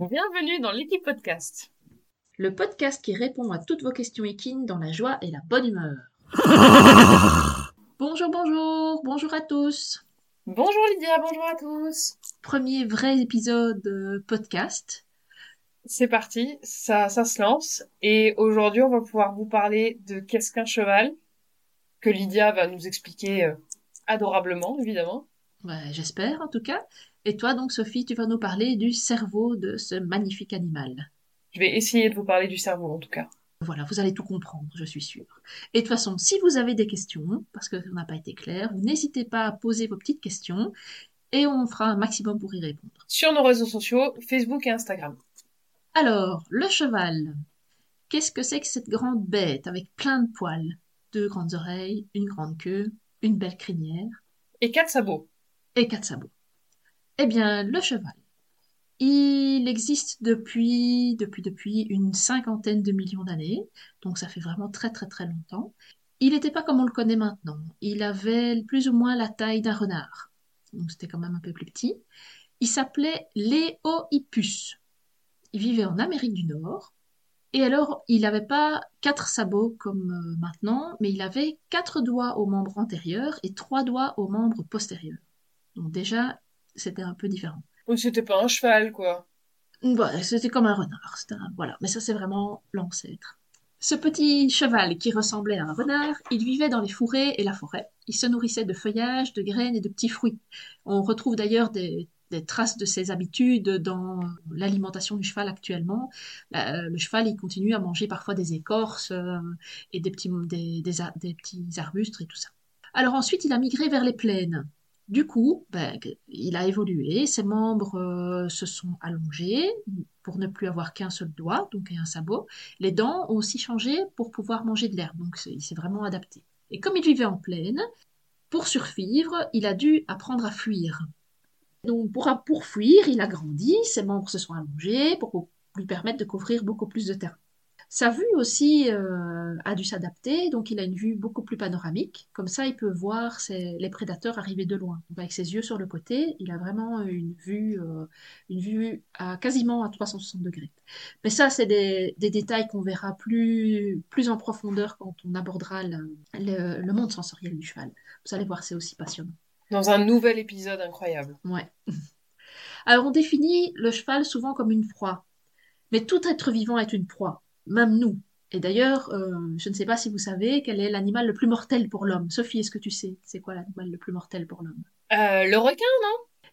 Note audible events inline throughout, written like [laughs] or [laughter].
Bienvenue dans l'équipe podcast. Le podcast qui répond à toutes vos questions équines dans la joie et la bonne humeur. [laughs] bonjour, bonjour, bonjour à tous. Bonjour Lydia, bonjour à tous. Premier vrai épisode euh, podcast. C'est parti, ça, ça se lance. Et aujourd'hui, on va pouvoir vous parler de qu'est-ce qu'un cheval, que Lydia va nous expliquer euh, adorablement, évidemment. Ouais, J'espère en tout cas. Et toi donc Sophie, tu vas nous parler du cerveau de ce magnifique animal. Je vais essayer de vous parler du cerveau en tout cas. Voilà, vous allez tout comprendre, je suis sûre. Et de toute façon, si vous avez des questions, parce que ça n'a pas été clair, vous n'hésitez pas à poser vos petites questions et on fera un maximum pour y répondre. Sur nos réseaux sociaux, Facebook et Instagram. Alors, le cheval. Qu'est-ce que c'est que cette grande bête avec plein de poils? Deux grandes oreilles, une grande queue, une belle crinière Et quatre sabots. Et quatre sabots. Eh bien, le cheval. Il existe depuis, depuis, depuis une cinquantaine de millions d'années, donc ça fait vraiment très très très longtemps. Il n'était pas comme on le connaît maintenant. Il avait plus ou moins la taille d'un renard, donc c'était quand même un peu plus petit. Il s'appelait Léohippus. Il vivait en Amérique du Nord. Et alors, il n'avait pas quatre sabots comme euh, maintenant, mais il avait quatre doigts aux membres antérieurs et trois doigts aux membres postérieurs. Donc déjà, c'était un peu différent. Donc c'était pas un cheval, quoi. Ouais, c'était comme un renard. un- Voilà, mais ça c'est vraiment l'ancêtre. Ce petit cheval qui ressemblait à un renard, il vivait dans les fourrés et la forêt. Il se nourrissait de feuillages, de graines et de petits fruits. On retrouve d'ailleurs des, des traces de ses habitudes dans l'alimentation du cheval actuellement. La- le cheval, il continue à manger parfois des écorces euh, et des petits, des, des ar- des petits arbustes et tout ça. Alors ensuite, il a migré vers les plaines. Du coup, ben, il a évolué, ses membres euh, se sont allongés pour ne plus avoir qu'un seul doigt, donc un sabot. Les dents ont aussi changé pour pouvoir manger de l'herbe, donc il s'est vraiment adapté. Et comme il vivait en plaine, pour survivre, il a dû apprendre à fuir. Donc pour, pour fuir, il a grandi, ses membres se sont allongés pour lui permettre de couvrir beaucoup plus de terrain. Sa vue aussi euh, a dû s'adapter, donc il a une vue beaucoup plus panoramique. Comme ça, il peut voir ses- les prédateurs arriver de loin. Donc, avec ses yeux sur le côté, il a vraiment une vue, euh, une vue à quasiment à 360 degrés. Mais ça, c'est des, des détails qu'on verra plus, plus en profondeur quand on abordera le, le- le monde sensoriel du cheval. Vous allez voir, c'est aussi passionnant. Dans un nouvel épisode incroyable. Ouais. Alors, on définit le cheval souvent comme une proie. Mais tout être vivant est une proie, même nous. Et d'ailleurs, euh, je ne sais pas si vous savez quel est l'animal le plus mortel pour l'homme. Sophie, est-ce que tu sais c'est quoi l'animal le plus mortel pour l'homme? Euh, le requin,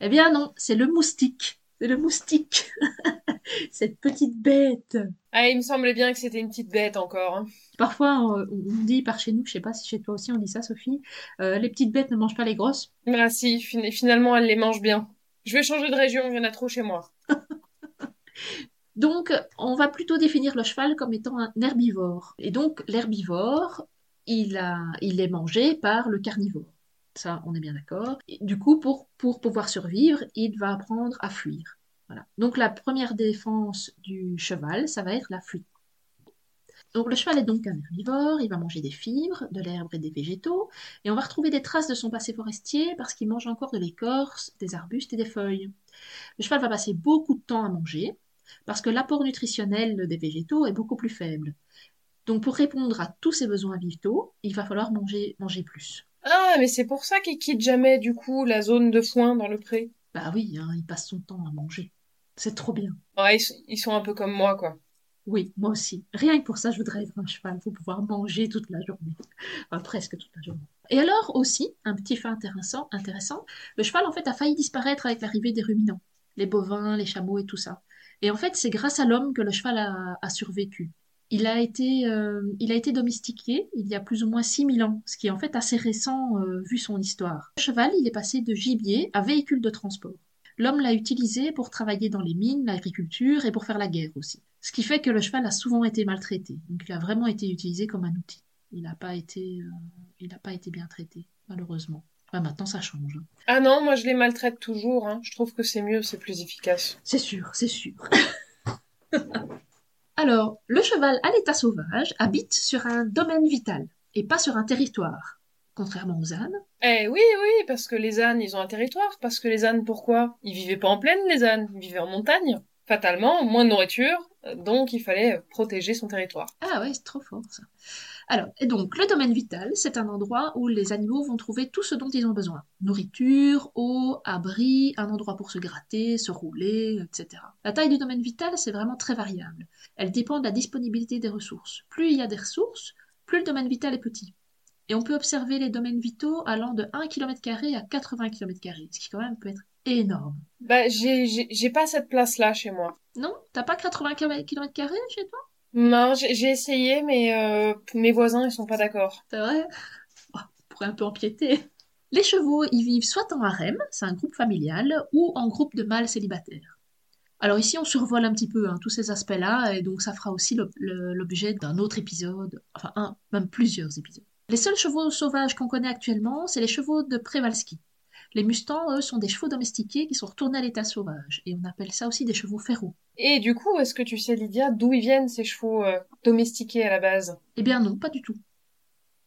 Eh bien non, c'est le moustique. C'est le moustique. [laughs] Cette petite bête. Ah, il me semblait bien que c'était une petite bête encore. hein. Parfois, on, on dit par chez nous, je sais pas si chez toi aussi on dit ça, Sophie, euh, les petites bêtes ne mangent pas les grosses. Ah si, fin- finalement, elle les mange bien. Je vais changer de région, il y en a trop chez moi. [laughs] Donc, on va plutôt définir le cheval comme étant un herbivore. Et donc, l'herbivore, il, est mangé par le carnivore. Ça, on est bien d'accord. Du coup, pour, pour pouvoir survivre, il va apprendre à fuir. Voilà. Donc, la première défense du cheval, ça va être la fuite. Donc, le cheval est donc un herbivore, il va manger des fibres, de l'herbe et des végétaux, et on va retrouver des traces de son passé forestier parce qu'il mange encore de l'écorce, des arbustes et des feuilles. Le cheval va passer beaucoup de temps à manger, parce que l'apport nutritionnel des végétaux est beaucoup plus faible. Donc pour répondre à tous ces besoins vitaux, il va falloir manger, manger plus. Ah, mais c'est pour ça qu'il quitte jamais, du coup, la zone de foin dans le pré. Bah oui, hein, il passe son temps à manger. C'est trop bien. Ouais, ils, ils sont un peu comme moi, quoi. Oui, moi aussi. Rien que pour ça, je voudrais être un cheval pour pouvoir manger toute la journée. [laughs] Enfin, presque toute la journée. Et alors aussi, un petit fait intéressant, intéressant, le cheval en fait a failli disparaître avec l'arrivée des ruminants, les bovins, les chameaux et tout ça. Et en fait, c'est grâce à l'homme que le cheval a, survécu. Il a, été, euh, il a été domestiqué il y a plus ou moins 6000 ans, ce qui est en fait assez récent euh, vu son histoire. Le cheval, il est passé de gibier à véhicule de transport. L'homme l'a utilisé pour travailler dans les mines, l'agriculture et pour faire la guerre aussi. Ce qui fait que le cheval a souvent été maltraité. Donc il a vraiment été utilisé comme un outil. Il n'a pas euh, il n'a pas été bien traité, malheureusement. Maintenant ça change. hein. Ah non, moi je les maltraite toujours, hein. Je trouve que c'est mieux, c'est plus efficace. C'est sûr, c'est sûr. [laughs] Alors, le cheval à l'état sauvage habite sur un domaine vital et pas sur un territoire. Contrairement aux ânes, Eh oui, oui, parce que les ânes, ils ont un territoire. Parce que les ânes, pourquoi? Ils vivaient pas en plaine, les ânes. Ils vivaient en montagne. fatalement, moins de nourriture, donc il fallait protéger son territoire. Ah ouais, c'est trop fort ça. Alors, et donc, le domaine vital, c'est un endroit où les animaux vont trouver tout ce dont ils ont besoin. Nourriture, eau, abri, un endroit pour se gratter, se rouler, etc. La taille du domaine vital, c'est vraiment très variable. Elle dépend de la disponibilité des ressources. Plus il y a des ressources, plus le domaine vital est petit. Et on peut observer les domaines vitaux allant de 1 km à 80 km, ce qui quand même peut être énorme. Bah, j'ai pas cette place-là chez moi. Non? T'as pas 80 km chez toi? Non, j'ai essayé, mais euh, mes voisins, ils sont pas d'accord. C'est vrai? Oh, On pourrait un peu empiéter. Les chevaux, ils vivent soit en harem, c'est un groupe familial, ou en groupe de mâles célibataires. Alors ici, on survole un petit peu hein, tous ces aspects-là, et donc ça fera aussi l'objet d'un autre épisode, enfin un, même plusieurs épisodes. Les seuls chevaux sauvages qu'on connaît actuellement, c'est les chevaux de Przewalski. Les mustangs, eux, sont des chevaux domestiqués qui sont retournés à l'état sauvage, et on appelle ça aussi des chevaux féraux. Et du coup, est-ce que tu sais, Lydia, d'où ils viennent ces chevaux euh, domestiqués à la base? Eh bien non, pas du tout.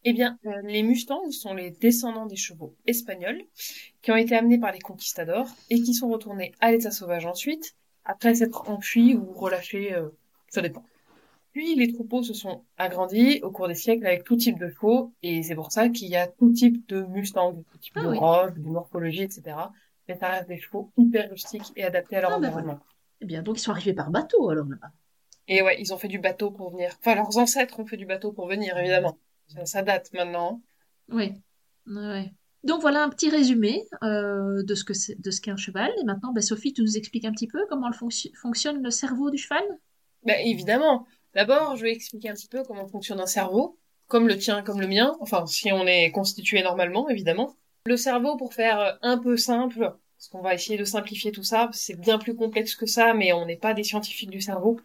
Eh bien, euh, les mustangs sont les descendants des chevaux espagnols qui ont été amenés par les conquistadors et qui sont retournés à l'état sauvage ensuite, après s'être enfuis ou relâchés, euh, ça dépend. Puis les troupeaux se sont agrandis au cours des siècles avec tout type de chevaux, et c'est pour ça qu'il y a tout type de mustangs, tout type ah de robe, de morphologie, etc. Mais ça reste des chevaux hyper rustiques et adaptés à leur ah, bah environnement. Eh bien, donc ils sont arrivés par bateau alors là-bas. Et ouais, ils ont fait du bateau pour venir. Enfin, leurs ancêtres ont fait du bateau pour venir, évidemment. Ça, date maintenant. Oui. Ouais. Donc voilà un petit résumé euh, de ce que de ce qu'est un cheval. Et maintenant, bah, Sophie, tu nous expliques un petit peu comment fonctionne le cerveau du cheval? Ben évidemment. D'abord, je vais expliquer un petit peu comment fonctionne un cerveau, comme le tien, comme le mien, enfin si on est constitué normalement, évidemment. Le cerveau, pour faire un peu simple, parce qu'on va essayer de simplifier tout ça, c'est bien plus complexe que ça, mais on n'est pas des scientifiques du cerveau.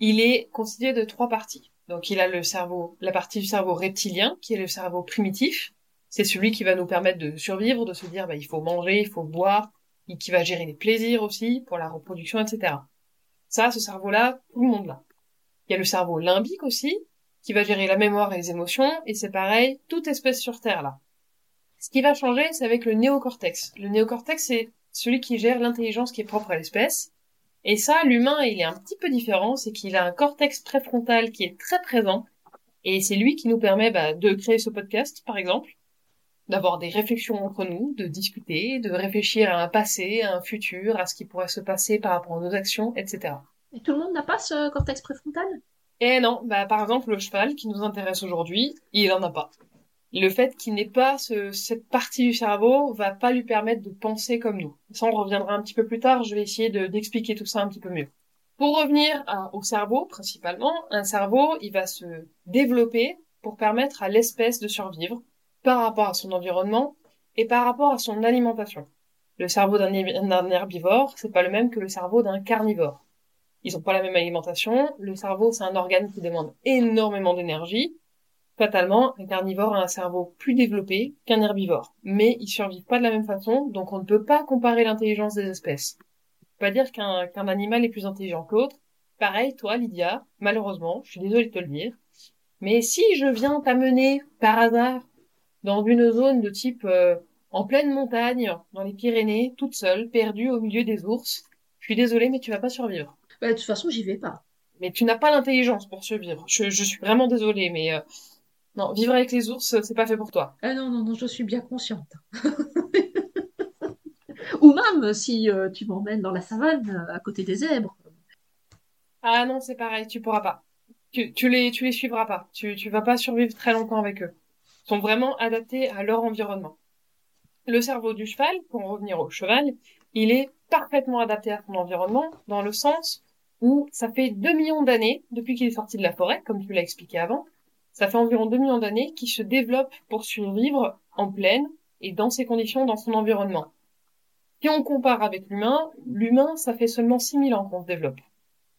Il est constitué de trois parties. Donc il a le cerveau, la partie du cerveau reptilien, qui est le cerveau primitif. C'est celui qui va nous permettre de survivre, de se dire bah, il faut manger, il faut boire, et qui va gérer les plaisirs aussi, pour la reproduction, etc. Ça, ce cerveau-là, tout le monde l'a. Il y a le cerveau limbique aussi, qui va gérer la mémoire et les émotions, et c'est pareil, toute espèce sur Terre là. Ce qui va changer, c'est avec le néocortex. Le néocortex, c'est celui qui gère l'intelligence qui est propre à l'espèce. Et ça, l'humain, il est un petit peu différent, c'est qu'il a un cortex préfrontal qui est très présent, et c'est lui qui nous permet bah, de créer ce podcast, par exemple, d'avoir des réflexions entre nous, de discuter, de réfléchir à un passé, à un futur, à ce qui pourrait se passer par rapport à nos actions, etc. Et tout le monde n'a pas ce cortex préfrontal? Eh non, bah par exemple le cheval qui nous intéresse aujourd'hui, il en a pas. Le fait qu'il n'ait pas cette partie du cerveau va pas lui permettre de penser comme nous. Ça on reviendra un petit peu plus tard, je vais essayer d'expliquer tout ça un petit peu mieux. Pour revenir au cerveau principalement, un cerveau il va se développer pour permettre à l'espèce de survivre par rapport à son environnement et par rapport à son alimentation. Le cerveau d'un herbivore, c'est pas le même que le cerveau d'un carnivore. Ils n'ont pas la même alimentation. Le cerveau, c'est un organe qui demande énormément d'énergie. Fatalement, un carnivore a un cerveau plus développé qu'un herbivore. Mais ils survivent pas de la même façon, donc on ne peut pas comparer l'intelligence des espèces. Pas dire qu'un qu'un animal est plus intelligent que l'autre. Pareil, toi, Lydia, malheureusement, je suis désolée de te le dire. Mais si je viens t'amener par hasard dans une zone de type euh, en pleine montagne, dans les Pyrénées, toute seule, perdue au milieu des ours, je suis désolée, mais tu vas pas survivre. Bah, de toute façon, j'y vais pas. Mais tu n'as pas l'intelligence pour survivre. Je, je suis vraiment désolée, mais euh, non, vivre avec les ours, c'est pas fait pour toi. Ah non, non, non, je suis bien consciente. [laughs] Ou même si euh, tu m'emmènes dans la savane, euh, à côté des zèbres. Ah non, c'est pareil, tu pourras pas. Tu, tu les, tu les suivras pas. Tu, tu vas pas survivre très longtemps avec eux. Ils sont vraiment adaptés à leur environnement. Le cerveau du cheval, pour en revenir au cheval, il est parfaitement adapté à son environnement, dans le sens où ça fait 2 millions d'années, depuis qu'il est sorti de la forêt, comme tu l'as expliqué avant, ça fait environ 2 millions d'années qu'il se développe pour survivre en plaine et dans ces conditions dans son environnement. Si on compare avec l'humain, l'humain, ça fait seulement 6000 ans qu'on se développe.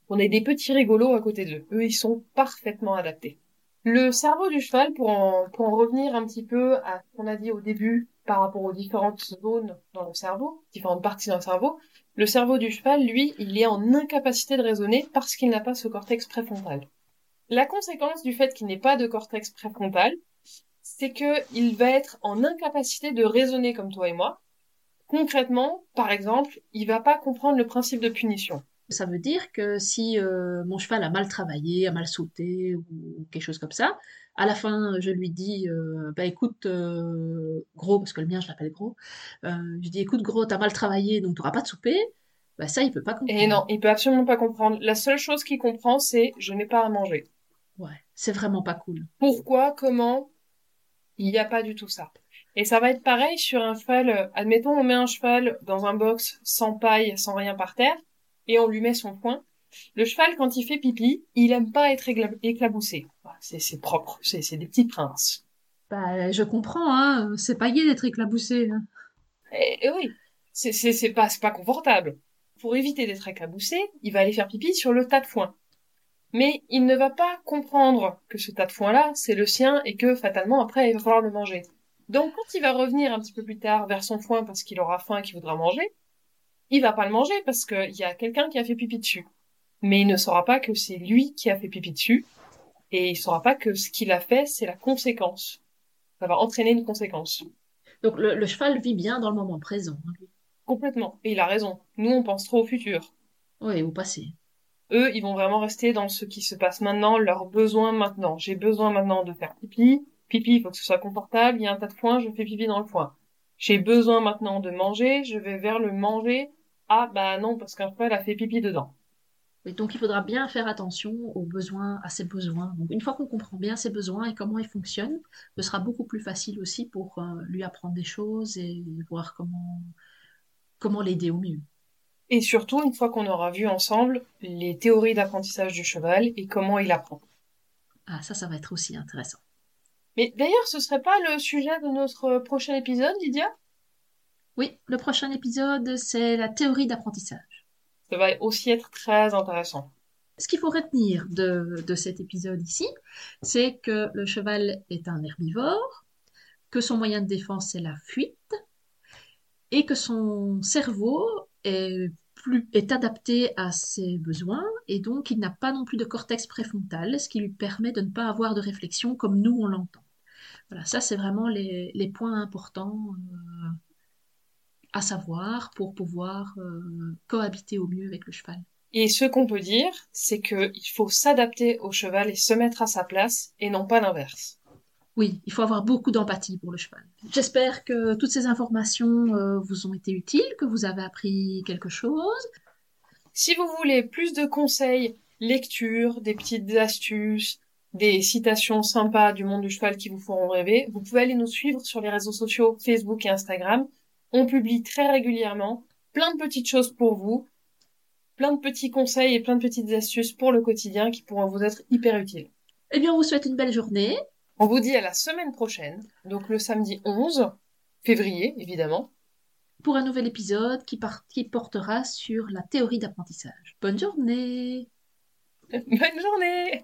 On est des petits rigolos à côté d'eux. Eux, ils sont parfaitement adaptés. Le cerveau du cheval, pour en, pour en revenir un petit peu à ce qu'on a dit au début par rapport aux différentes zones dans le cerveau, différentes parties dans le cerveau, le cerveau du cheval, lui, il est en incapacité de raisonner parce qu'il n'a pas ce cortex préfrontal. La conséquence du fait qu'il n'ait pas de cortex préfrontal, c'est qu'il va être en incapacité de raisonner comme toi et moi. Concrètement, par exemple, il va pas comprendre le principe de punition. Ça veut dire que si euh, mon cheval a mal travaillé, a mal sauté ou quelque chose comme ça, à la fin, je lui dis, euh, bah écoute, euh, gros, parce que le mien, je l'appelle gros, euh, je dis, écoute, gros, t'as mal travaillé, donc t'auras pas de souper. Bah ça, il peut pas comprendre. Et non, il peut absolument pas comprendre. La seule chose qu'il comprend, c'est je n'ai pas à manger. Ouais, c'est vraiment pas cool. Pourquoi, comment Il n'y a pas du tout ça? Et ça va être pareil sur un cheval. euh, Admettons, on met un cheval dans un box sans paille, sans rien par terre, et on lui met son foin. Le cheval, quand il fait pipi, il aime pas être éclaboussé. C'est propre, c'est des petits princes. Bah, je comprends, hein, c'est pas gai d'être éclaboussé. hein. Et, et oui, c'est pas c'est pas confortable. Pour éviter d'être éclaboussé, il va aller faire pipi sur le tas de foin. Mais il ne va pas comprendre que ce tas de foin-là, c'est le sien et que fatalement après il va falloir le manger. Donc quand il va revenir un petit peu plus tard vers son foin parce qu'il aura faim et qu'il voudra manger, il va pas le manger parce qu'il y a quelqu'un qui a fait pipi dessus. Mais il ne saura pas que c'est lui qui a fait pipi dessus et il saura pas que ce qu'il a fait c'est la conséquence. Ça va entraîner une conséquence. Donc le, le cheval vit bien dans le moment présent. hein. Complètement. Et il a raison. Nous on pense trop au futur. Oui, au passé. Eux, ils vont vraiment rester dans ce qui se passe maintenant, leurs besoins maintenant. J'ai besoin maintenant de faire pipi. Pipi, il faut que ce soit confortable. Il y a un tas de foin, je fais pipi dans le foin. J'ai besoin maintenant de manger, je vais vers le manger. Ah, bah non, parce qu'un cheval a fait pipi dedans. Oui, donc il faudra bien faire attention aux besoins, à ses besoins. Donc, une fois qu'on comprend bien ses besoins et comment ils fonctionnent, ce sera beaucoup plus facile aussi pour euh, lui apprendre des choses et voir comment, comment l'aider au mieux. Et surtout, une fois qu'on aura vu ensemble les théories d'apprentissage du cheval et comment il apprend. Ah, ça, ça va être aussi intéressant. Mais d'ailleurs, ce serait pas le sujet de notre prochain épisode, Lydia? Oui, le prochain épisode, c'est la théorie d'apprentissage. Ça va aussi être très intéressant. Ce qu'il faut retenir de, de cet épisode ici, c'est que le cheval est un herbivore, que son moyen de défense est la fuite, et que son cerveau est, plus, est adapté à ses besoins, et donc il n'a pas non plus de cortex préfrontal, ce qui lui permet de ne pas avoir de réflexion comme nous on l'entend. Voilà, ça c'est vraiment les, les points importants euh, à savoir pour pouvoir euh, cohabiter au mieux avec le cheval. Et ce qu'on peut dire, c'est que il faut s'adapter au cheval et se mettre à sa place, et non pas l'inverse. Oui, il faut avoir beaucoup d'empathie pour le cheval. J'espère que toutes ces informations euh, vous ont été utiles, que vous avez appris quelque chose. Si vous voulez plus de conseils, lecture, des petites astuces, des citations sympas du monde du cheval qui vous feront rêver, vous pouvez aller nous suivre sur les réseaux sociaux Facebook et Instagram. On publie très régulièrement plein de petites choses pour vous, plein de petits conseils et plein de petites astuces pour le quotidien qui pourront vous être hyper utiles. Eh bien, on vous souhaite une belle journée. On vous dit à la semaine prochaine, donc le samedi 11 février, évidemment. pour un nouvel épisode qui, par- qui portera sur la théorie d'apprentissage. Bonne journée [laughs] Bonne journée